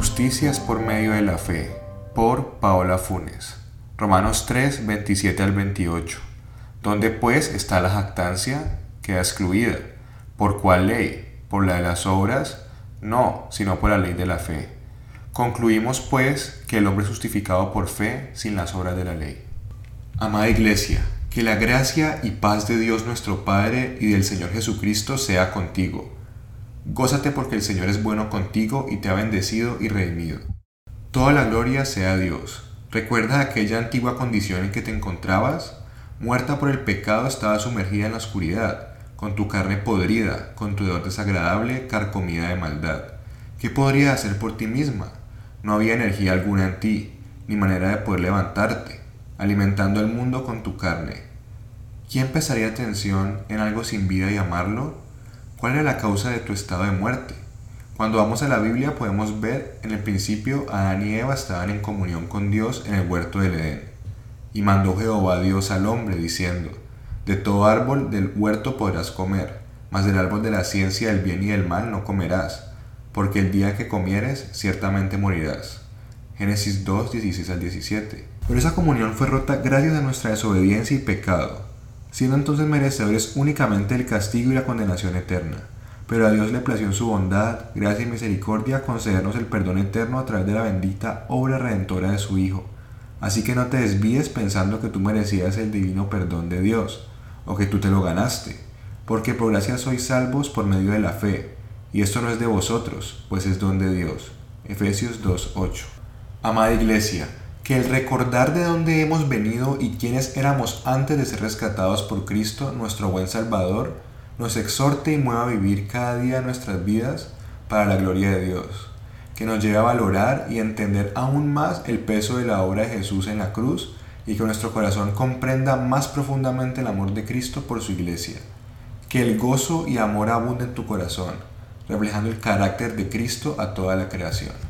justicias por medio de la fe, por Paola Funes. Romanos 3, 27 al 28. ¿Dónde pues está la jactancia? Queda excluida. ¿Por cuál ley? ¿Por la de las obras? No, sino por la ley de la fe. Concluimos pues que el hombre es justificado por fe sin las obras de la ley. Amada Iglesia, que la gracia y paz de Dios nuestro Padre y del Señor Jesucristo sea contigo. Gózate porque el Señor es bueno contigo y te ha bendecido y redimido. Toda la gloria sea a Dios. ¿Recuerdas aquella antigua condición en que te encontrabas? Muerta por el pecado estaba sumergida en la oscuridad, con tu carne podrida, con tu hedor desagradable, carcomida de maldad. ¿Qué podrías hacer por ti misma? No había energía alguna en ti, ni manera de poder levantarte, alimentando el mundo con tu carne. ¿Quién prestaría atención en algo sin vida y amarlo? ¿Cuál era la causa de tu estado de muerte? Cuando vamos a la Biblia podemos ver en el principio Adán y Eva estaban en comunión con Dios en el huerto del Edén. Y mandó Jehová Dios al hombre, diciendo, De todo árbol del huerto podrás comer, mas del árbol de la ciencia del bien y del mal no comerás, porque el día que comieres ciertamente morirás. Génesis 2, 16 al 17. Pero esa comunión fue rota gracias a nuestra desobediencia y pecado, siendo entonces merecedores únicamente el castigo y la condenación eterna. Pero a Dios le plació en su bondad, gracia y misericordia concedernos el perdón eterno a través de la bendita obra redentora de su Hijo Así que no te desvíes pensando que tú merecías el divino perdón de Dios, o que tú te lo ganaste, porque por gracia sois salvos por medio de la fe, y esto no es de vosotros, pues es don de Dios. Efesios 2.8. Amada Iglesia, que el recordar de dónde hemos venido y quiénes éramos antes de ser rescatados por Cristo, nuestro buen Salvador, nos exhorte y mueva a vivir cada día nuestras vidas para la gloria de Dios que nos lleve a valorar y entender aún más el peso de la obra de Jesús en la cruz y que nuestro corazón comprenda más profundamente el amor de Cristo por su iglesia. Que el gozo y amor abunde en tu corazón, reflejando el carácter de Cristo a toda la creación.